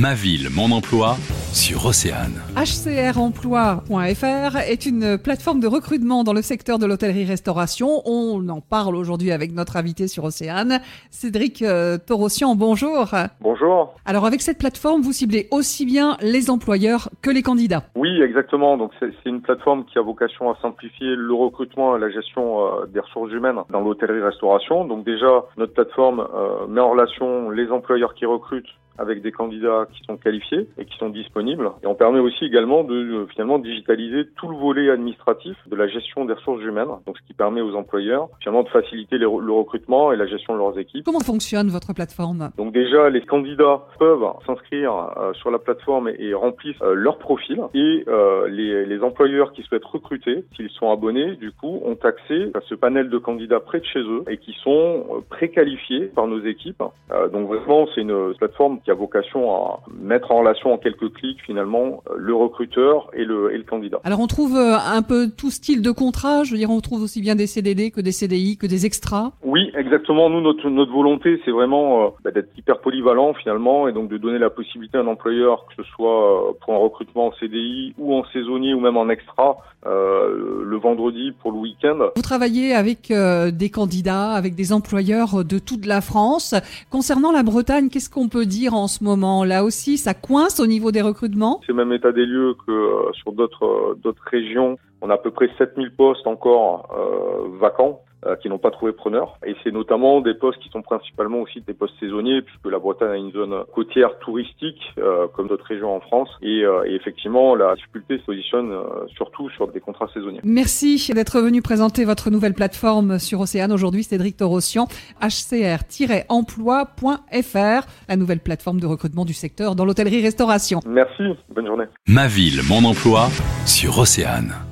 Ma ville, mon emploi sur Océane. HCRemploi.fr est une plateforme de recrutement dans le secteur de l'hôtellerie-restauration. On en parle aujourd'hui avec notre invité sur Océane, Cédric euh, Torossian. Bonjour. Bonjour. Alors avec cette plateforme, vous ciblez aussi bien les employeurs que les candidats. Oui, exactement. Donc c'est une plateforme qui a vocation à simplifier le recrutement et la gestion euh, des ressources humaines dans l'hôtellerie-restauration. Donc déjà, notre plateforme euh, met en relation les employeurs qui recrutent avec des candidats qui sont qualifiés et qui sont disponibles. Et on permet aussi également de euh, finalement digitaliser tout le volet administratif de la gestion des ressources humaines, donc ce qui permet aux employeurs finalement de faciliter les le recrutement et la gestion de leurs équipes. Comment fonctionne votre plateforme? Donc déjà, les candidats peuvent s'inscrire euh, sur la plateforme et, et remplissent euh, leur profil. Et euh, les, les employeurs qui souhaitent recruter, s'ils sont abonnés, du coup, ont accès à ce panel de candidats près de chez eux et qui sont euh, préqualifiés par nos équipes. Euh, donc vraiment, c'est une plateforme qui a vocation à mettre en relation en quelques clics finalement euh, le recruteur et le, et le candidat. Alors on trouve euh, un peu tout style de contrat, je veux dire on trouve aussi bien des CDD que des CDI, que des extras. Oui, exactement. Nous, notre, notre volonté, c'est vraiment euh, bah, d'être hyper polyvalent finalement, et donc de donner la possibilité à un employeur, que ce soit pour un recrutement en CDI ou en saisonnier ou même en extra, euh, le vendredi pour le week-end. Vous travaillez avec euh, des candidats, avec des employeurs de toute la France. Concernant la Bretagne, qu'est-ce qu'on peut dire en ce moment. Là aussi, ça coince au niveau des recrutements. C'est le même état des lieux que euh, sur d'autres euh, d'autres régions. On a à peu près 7000 postes encore euh, vacants qui n'ont pas trouvé preneur. Et c'est notamment des postes qui sont principalement aussi des postes saisonniers, puisque la Bretagne a une zone côtière touristique, euh, comme d'autres régions en France. Et, euh, et effectivement, la difficulté se positionne euh, surtout sur des contrats saisonniers. Merci d'être venu présenter votre nouvelle plateforme sur Océane aujourd'hui, Cédric Torossian, hcr-emploi.fr, la nouvelle plateforme de recrutement du secteur dans l'hôtellerie-restauration. Merci, bonne journée. Ma ville, mon emploi sur Océane.